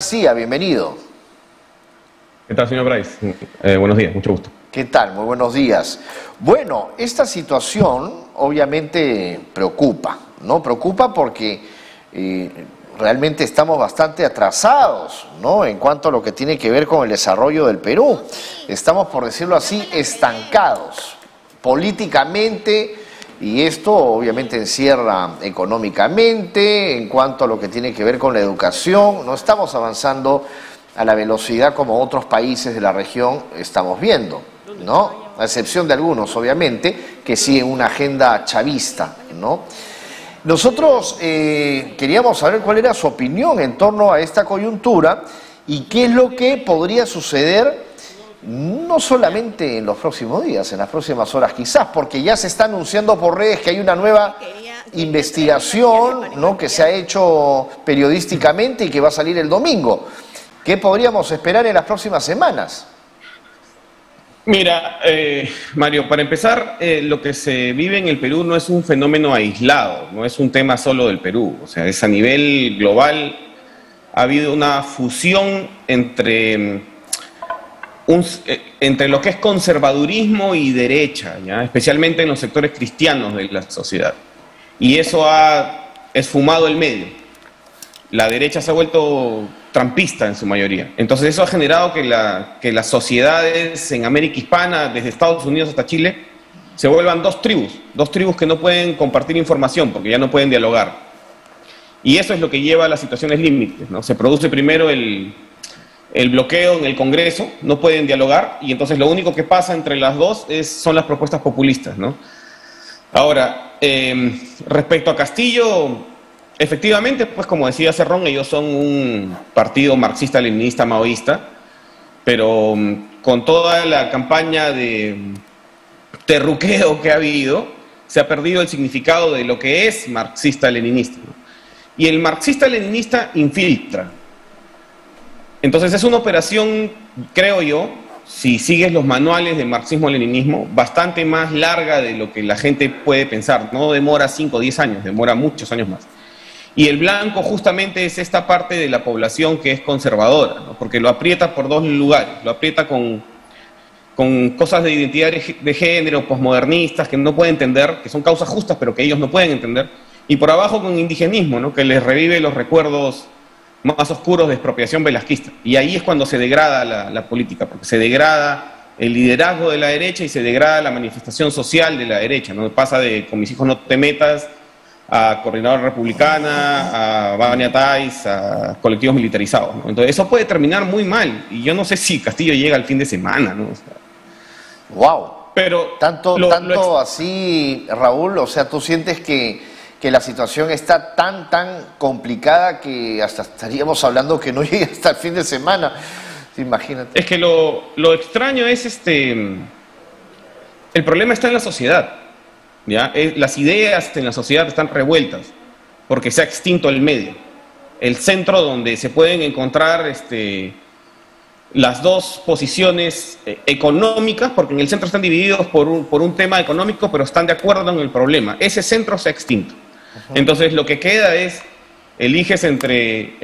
García, bienvenido. ¿Qué tal, señor Bryce? Eh, buenos días, mucho gusto. ¿Qué tal? Muy buenos días. Bueno, esta situación obviamente preocupa, ¿no? Preocupa porque eh, realmente estamos bastante atrasados, ¿no? En cuanto a lo que tiene que ver con el desarrollo del Perú. Estamos, por decirlo así, estancados políticamente y esto obviamente encierra económicamente, en cuanto a lo que tiene que ver con la educación, no estamos avanzando a la velocidad como otros países de la región estamos viendo, ¿no? A excepción de algunos, obviamente, que siguen una agenda chavista, ¿no? Nosotros eh, queríamos saber cuál era su opinión en torno a esta coyuntura y qué es lo que podría suceder no solamente en los próximos días, en las próximas horas quizás, porque ya se está anunciando por redes que hay una nueva investigación ¿no? que se ha hecho periodísticamente y que va a salir el domingo. ¿Qué podríamos esperar en las próximas semanas? Mira, eh, Mario, para empezar, eh, lo que se vive en el Perú no es un fenómeno aislado, no es un tema solo del Perú, o sea, es a nivel global, ha habido una fusión entre eh, entre lo que es conservadurismo y derecha, especialmente en los sectores cristianos de la sociedad. Y eso ha esfumado el medio. La derecha se ha vuelto trampista en su mayoría. Entonces eso ha generado que, que las sociedades en América Hispana, desde Estados Unidos hasta Chile, se vuelvan dos tribus, dos tribus que no pueden compartir información porque ya no pueden dialogar. Y eso es lo que lleva a las situaciones límites. ¿no? Se produce primero el, el bloqueo en el Congreso, no pueden dialogar y entonces lo único que pasa entre las dos es, son las propuestas populistas. ¿no? Ahora, em, respecto a Castillo, efectivamente, pues como decía Cerrón, ellos son un partido marxista-leninista maoísta, pero em, con toda la campaña de terruqueo que ha habido, se ha perdido el significado de lo que es marxista-leninista. Y el marxista-leninista infiltra, entonces es una operación, creo yo, si sigues los manuales de marxismo-leninismo, bastante más larga de lo que la gente puede pensar. No demora 5 o 10 años, demora muchos años más. Y el blanco justamente es esta parte de la población que es conservadora, porque lo aprieta por dos lugares. Lo aprieta con, con cosas de identidad de género, posmodernistas, que no puede entender, que son causas justas, pero que ellos no pueden entender. Y por abajo con indigenismo, ¿no? que les revive los recuerdos más oscuros de expropiación velasquista. Y ahí es cuando se degrada la, política, porque se degrada el liderazgo de la derecha y se degrada la manifestación social de la derecha. ¿no? Pasa de con mis hijos no te metas a Coordinadora Republicana, a Bania Tais, a colectivos militarizados. Entonces eso puede terminar muy mal. Y yo no sé si Castillo llega al fin de semana. ¿no? wow. Pero tanto, tanto así, Raúl, o sea, tú sientes que que la situación está tan, tan complicada que hasta estaríamos hablando que no llegue hasta el fin de semana. Imagínate. Es que lo, lo extraño es este. El problema está en la sociedad. ¿ya? Las ideas en la sociedad están revueltas porque se ha extinto el medio. El centro donde se pueden encontrar este, las dos posiciones eh, económicas, porque en el centro están divididos por un, por un tema económico, pero están de acuerdo en el problema. Ese centro se ha extinto. Entonces lo que queda es, eliges entre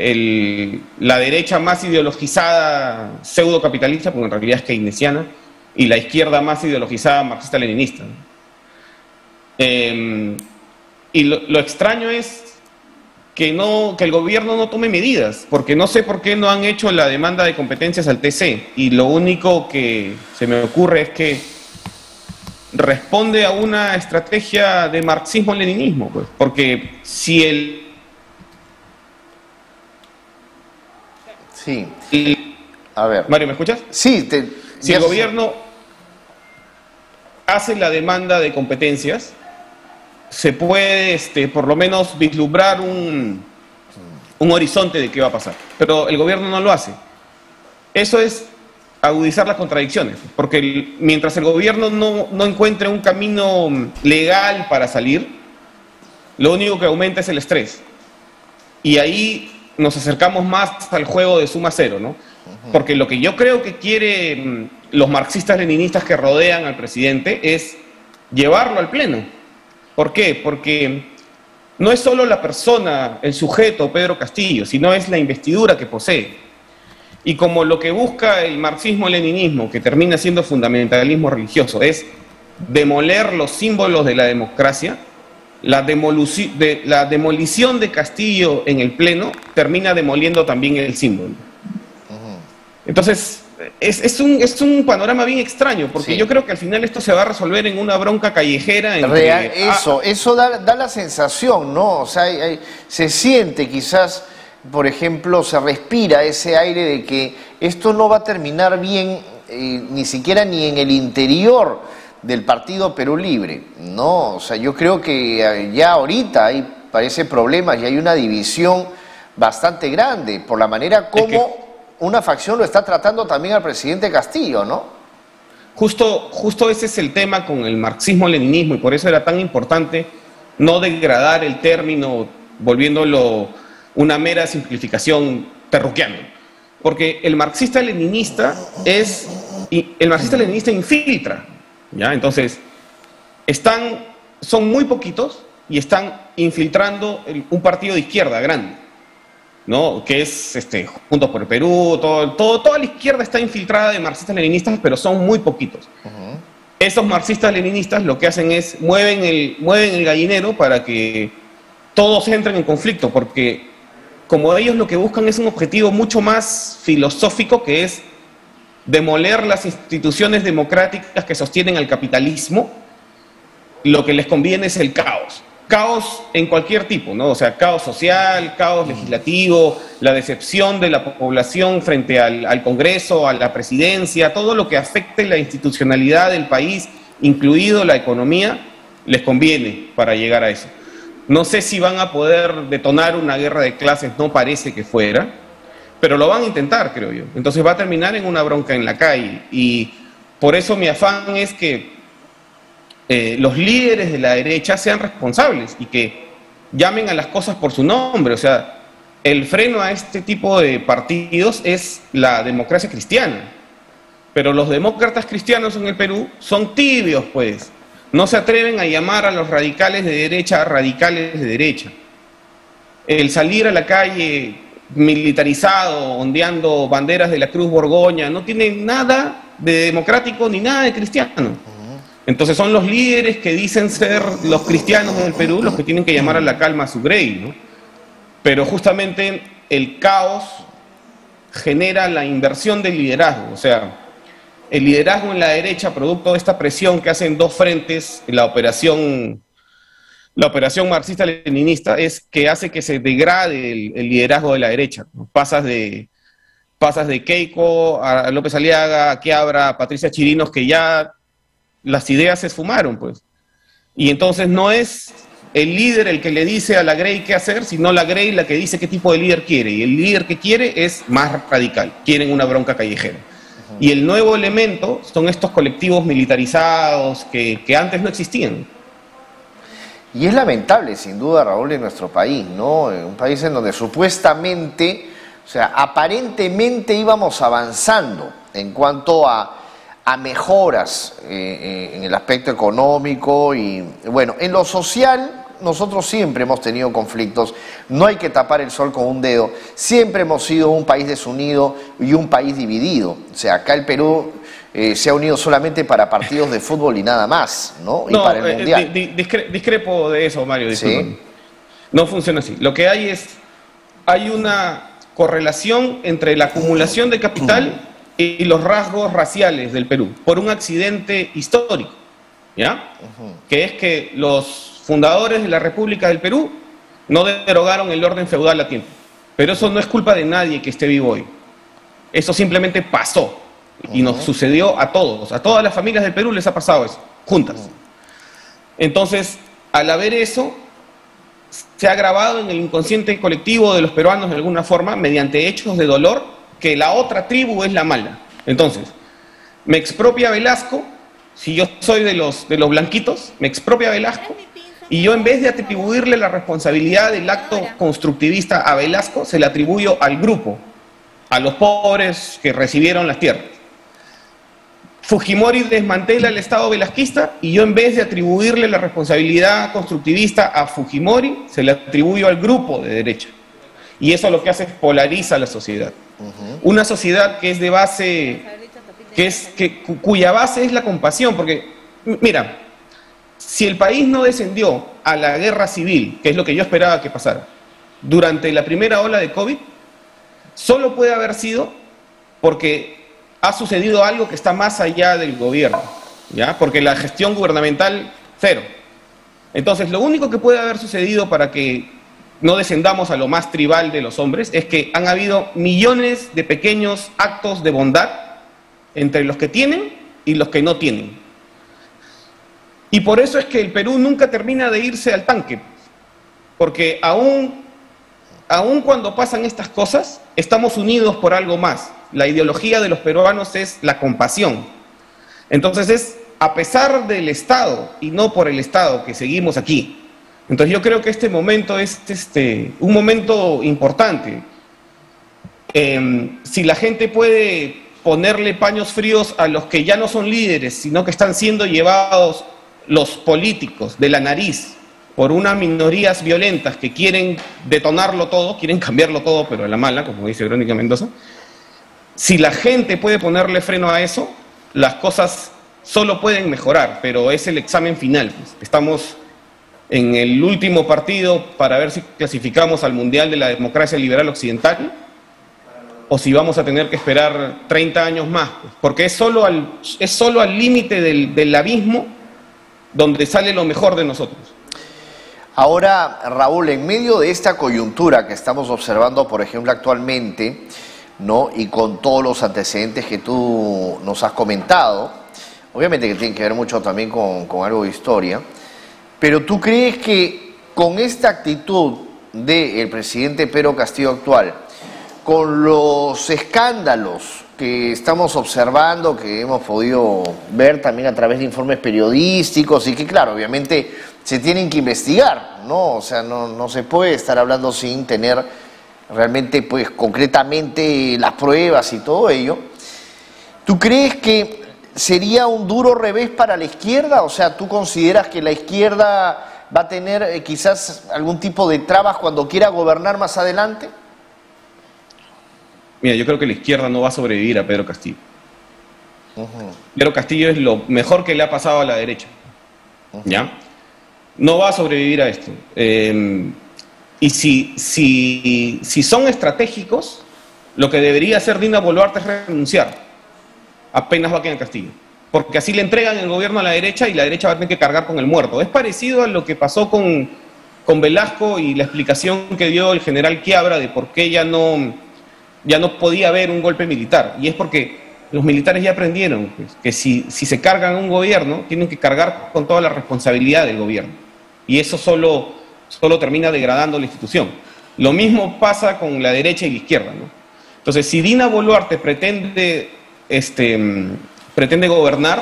la derecha más ideologizada pseudo-capitalista, porque en realidad es keynesiana, y la izquierda más ideologizada marxista-leninista. Em, y lo, extraño es que, no, que el gobierno no tome medidas, porque no sé por qué no han hecho la demanda de competencias al TC, y lo único que se me ocurre es que responde a una estrategia de marxismo-leninismo, pues, porque si el... Sí. a ver. Mario, ¿me escuchas? Sí. si el gobierno hace la demanda de competencias, se puede, este, por lo menos, vislumbrar un, un horizonte de qué va a pasar. Pero el gobierno no lo hace. Eso es agudizar las contradicciones, porque mientras el gobierno no, no encuentre un camino legal para salir, lo único que aumenta es el estrés. Y ahí nos acercamos más al juego de suma cero, ¿no? Porque lo que yo creo que quieren los marxistas leninistas que rodean al presidente es llevarlo al pleno. ¿Por qué? Porque no es solo la persona, el sujeto, Pedro Castillo, sino es la investidura que posee. Y como lo que busca el marxismo-leninismo, que termina siendo fundamentalismo religioso, es demoler los símbolos de la democracia, la, de, la demolición de Castillo en el Pleno termina demoliendo también el símbolo. Entonces, es, un, es un panorama bien extraño, porque yo creo que al final esto se va a resolver en una bronca callejera. eso, eso da, la sensación, ¿no? O sea, se siente quizás, por ejemplo, se respira ese aire de que esto no va a terminar bien, eh, ni siquiera ni en el interior del partido Perú Libre. No, o sea, yo creo que eh, ya ahorita hay, parece problemas y hay una división bastante grande por la manera como una facción lo está tratando también al presidente Castillo, ¿no? Justo, justo ese es el tema con el marxismo-leninismo y por eso era tan importante no degradar el término volviéndolo una mera simplificación terruquiana. Porque el marxista-leninista es, el marxista-leninista infiltra, ¿ya? Entonces, están, son muy poquitos y están infiltrando un partido de izquierda grande, ¿no? Que es este, Juntos por el Perú, todo, todo, toda la izquierda está infiltrada de marxistas-leninistas, pero son muy poquitos. Esos marxistas-leninistas lo que hacen es mueven el, mueven el gallinero para que todos entren en conflicto, porque como ellos lo que buscan es un objetivo mucho más filosófico que es demoler las instituciones democráticas que sostienen al capitalismo, lo que les conviene es el caos. Caos en cualquier tipo, ¿no? O sea, caos social, caos legislativo, la decepción de la población frente al, Congreso, a la presidencia, todo lo que afecte la institucionalidad del país, incluido la economía, les conviene para llegar a eso. No sé si van a poder detonar una guerra de clases, no parece que fuera, pero lo van a intentar, creo yo. Entonces va a terminar en una bronca en la calle. Y por eso mi afán es que eh, los líderes de la derecha sean responsables y que llamen a las cosas por su nombre. O sea, el freno a este tipo de partidos es la democracia cristiana. Pero los demócratas cristianos en el Perú son tibios, pues. No se atreven a llamar a los radicales de derecha radicales de derecha. El salir a la calle militarizado, ondeando banderas de la Cruz Borgoña, no tiene nada de democrático ni nada de cristiano. Entonces son los líderes que dicen ser los cristianos del Perú los que tienen que llamar a la calma a su grey, ¿no? Pero justamente el caos genera la inversión del liderazgo, o sea, el liderazgo en la derecha, producto de esta presión que hacen dos frentes, la operación la operación marxista-leninista es que hace que se degrade el, liderazgo de la derecha. Pasas de pasas de Keiko a López Aliaga, a Quiabra, a Patricia Chirinos, que ya las ideas se esfumaron, pues. Y entonces no es el líder el que le dice a la Grey qué hacer, sino la Grey la que dice qué tipo de líder quiere. Y el líder que quiere es más radical, quieren una bronca callejera. Y el nuevo elemento son estos colectivos militarizados que, que antes no existían. Y es lamentable, sin duda, Raúl, en nuestro país, ¿no? Un país en donde supuestamente, o sea, aparentemente íbamos avanzando en cuanto a, mejoras eh, eh, en el aspecto económico y, bueno, en lo social nosotros siempre hemos tenido conflictos, no hay que tapar el sol con un dedo, siempre hemos sido un país desunido y un país dividido. O sea, acá el Perú eh, se ha unido solamente para partidos de fútbol y nada más, ¿no? Y para el eh, Mundial. discrepo de eso, Mario. ¿Sí? No funciona así. Lo que hay es, hay una correlación entre la acumulación de capital y los rasgos raciales del Perú por un accidente histórico, ¿ya? Que es que los fundadores de la República del Perú no derogaron el orden feudal a tiempo. Pero eso no es culpa de nadie que esté vivo hoy. Eso simplemente pasó. Y nos sucedió a todos, a todas las familias del Perú les ha pasado eso, juntas. Entonces, al haber eso, se ha grabado en el inconsciente colectivo de los peruanos de alguna forma, mediante hechos de dolor, que la otra tribu es la mala. Entonces, me expropia Velasco, si yo soy de los, de los blanquitos, me expropia Velasco, y yo en vez de atribuirle la responsabilidad del acto constructivista a Velasco, se le atribuyo al grupo, a los pobres que recibieron las tierras. Fujimori desmantela el Estado velasquista y yo en vez de atribuirle la responsabilidad constructivista a Fujimori, se le atribuyo al grupo de derecha. Y eso lo que hace es polariza la sociedad. Una sociedad que es de base, que es, que, cuya base es la compasión, porque, mira, si el país no descendió a la guerra civil, que es lo que yo esperaba que pasara, durante la primera ola de COVID, solo puede haber sido porque ha sucedido algo que está más allá del gobierno, ¿ya? Porque la gestión gubernamental, cero. Entonces, lo único que puede haber sucedido para que no descendamos a lo más tribal de los hombres es que han habido millones de pequeños actos de bondad entre los que tienen y los que no tienen. Y por eso es que el Perú nunca termina de irse al tanque, porque aún, aún cuando pasan estas cosas, estamos unidos por algo más. La ideología de los peruanos es la compasión. Entonces es a pesar del Estado y no por el Estado que seguimos aquí. Entonces yo creo que este momento es este, un momento importante. Em, si la gente puede ponerle paños fríos a los que ya no son líderes, sino que están siendo llevados los políticos de la nariz por unas minorías violentas que quieren detonarlo todo, quieren cambiarlo todo, pero a la mala, como dice Verónica Mendoza, si la gente puede ponerle freno a eso, las cosas solo pueden mejorar, pero es el examen final. Pues. Estamos en el último partido para ver si clasificamos al Mundial de la Democracia Liberal Occidental o si vamos a tener que esperar 30 años más, pues. porque es solo al, es solo al límite del, del abismo donde sale lo mejor de nosotros. Ahora, Raúl, en medio de esta coyuntura que estamos observando, por ejemplo, actualmente, ¿no? Y con todos los antecedentes que tú nos has comentado, obviamente que tiene que ver mucho también con, algo de historia, pero tú crees que con esta actitud del presidente Pedro Castillo actual, con los escándalos que estamos observando, que hemos podido ver también a través de informes periodísticos y que claro, obviamente se tienen que investigar, ¿no? O sea, no, no se puede estar hablando sin tener realmente, pues, concretamente las pruebas y todo ello. ¿Tú crees que sería un duro revés para la izquierda? O sea, ¿tú consideras que la izquierda va a tener eh, quizás algún tipo de trabas cuando quiera gobernar más adelante? Mira, yo creo que la izquierda no va a sobrevivir a Pedro Castillo. Pedro Castillo es lo mejor que le ha pasado a la derecha. ¿Ya? No va a sobrevivir a esto. Em, y si, si, si son estratégicos, lo que debería hacer Dina Boluarte es renunciar. Apenas va a quedar en Castillo. Porque así le entregan el gobierno a la derecha y la derecha va a tener que cargar con el muerto. Es parecido a lo que pasó con, con Velasco y la explicación que dio el general Quiabra de por qué ya no ya no podía haber un golpe militar. Y es porque los militares ya aprendieron pues, que si, se cargan un gobierno, tienen que cargar con toda la responsabilidad del gobierno. Y eso solo, solo termina degradando la institución. Lo mismo pasa con la derecha y la izquierda. Entonces, si Dina Boluarte pretende, este, pretende gobernar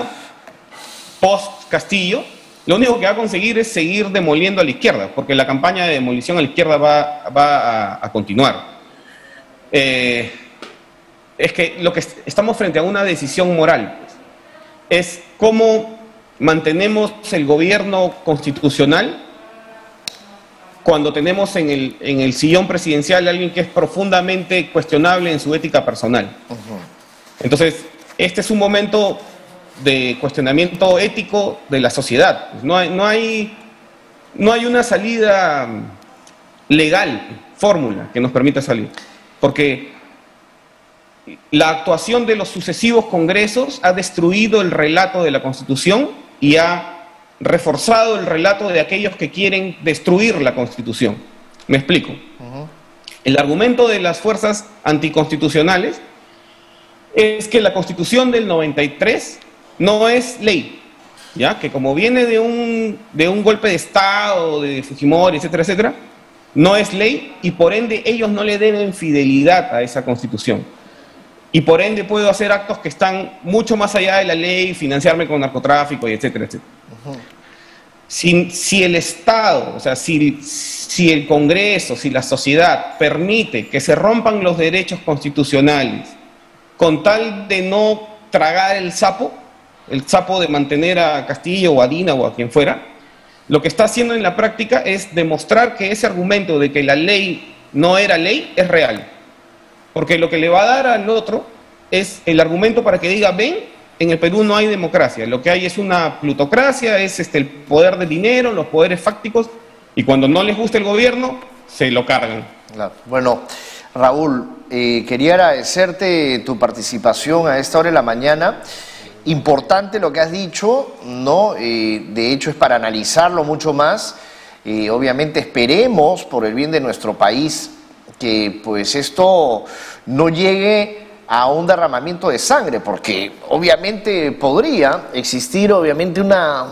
post Castillo, lo único que va a conseguir es seguir demoliendo a la izquierda, porque la campaña de demolición a la izquierda va, va a continuar. Eh, es que lo que estamos frente a una decisión moral. Pues. es cómo mantenemos el gobierno constitucional cuando tenemos en el, en el sillón presidencial a alguien que es profundamente cuestionable en su ética personal. Entonces, este es un momento de cuestionamiento ético de la sociedad. No hay, no hay, no hay una salida legal, fórmula, que nos permita salir porque la actuación de los sucesivos congresos ha destruido el relato de la Constitución y ha reforzado el relato de aquellos que quieren destruir la Constitución. Me explico. El argumento de las fuerzas anticonstitucionales es que la Constitución del 93 no es ley, ¿ya? Que como viene de un, de un golpe de Estado, de Fujimori, etcétera, etcétera, no es ley y por ende ellos no le deben fidelidad a esa constitución. Y por ende puedo hacer actos que están mucho más allá de la ley, financiarme con narcotráfico y etcétera, etcétera. si, el Estado, o sea, si, si el Congreso, si la sociedad permite que se rompan los derechos constitucionales con tal de no tragar el sapo, el sapo de mantener a Castillo o a Dina o a quien fuera, lo que está haciendo en la práctica es demostrar que ese argumento de que la ley no era ley es real. Porque lo que le va a dar al otro es el argumento para que diga, ven, en el Perú no hay democracia, lo que hay es una plutocracia, es este, el poder del dinero, los poderes fácticos, y cuando no les gusta el gobierno, se lo cargan. Bueno, Raúl, eh, quería agradecerte tu participación a esta hora de la mañana. Importante lo que has dicho, ¿no? Eh, de hecho es para analizarlo mucho más. y obviamente esperemos, por el bien de nuestro país, que pues esto no llegue a un derramamiento de sangre, porque obviamente podría existir, obviamente, una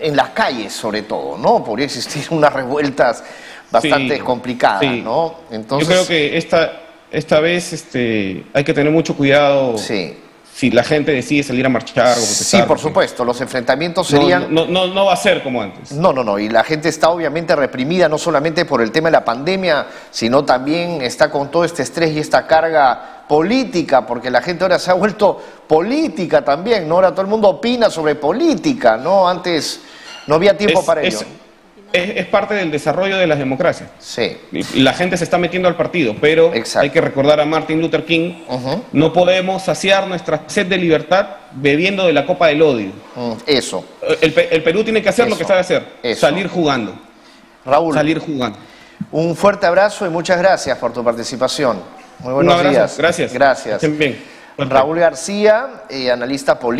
en las calles sobre todo, ¿no? Podría existir unas revueltas bastante complicadas, ¿no? Entonces, Yo creo que esta, esta vez este, hay que tener mucho cuidado. Sí si la gente decide salir a marchar o Sí, por supuesto, los enfrentamientos serían... No, no, no, va a ser como antes. No, no, no, y la gente está obviamente reprimida no solamente por el tema de la pandemia, sino también está con todo este estrés y esta carga política, porque la gente ahora se ha vuelto política también, ¿no? Ahora todo el mundo opina sobre política, ¿no? Antes no había tiempo para ello es, parte del desarrollo de las democracias. Sí. La gente se está metiendo al partido, pero hay que recordar a Martin Luther King, no podemos saciar nuestra sed de libertad bebiendo de la copa del odio. Mm, eso. El, Perú tiene que hacer lo que sabe hacer, salir jugando. Raúl. Salir jugando. Un fuerte abrazo y muchas gracias por tu participación. Muy buenos días. Gracias. Gracias. bien. Raúl García, eh, analista político.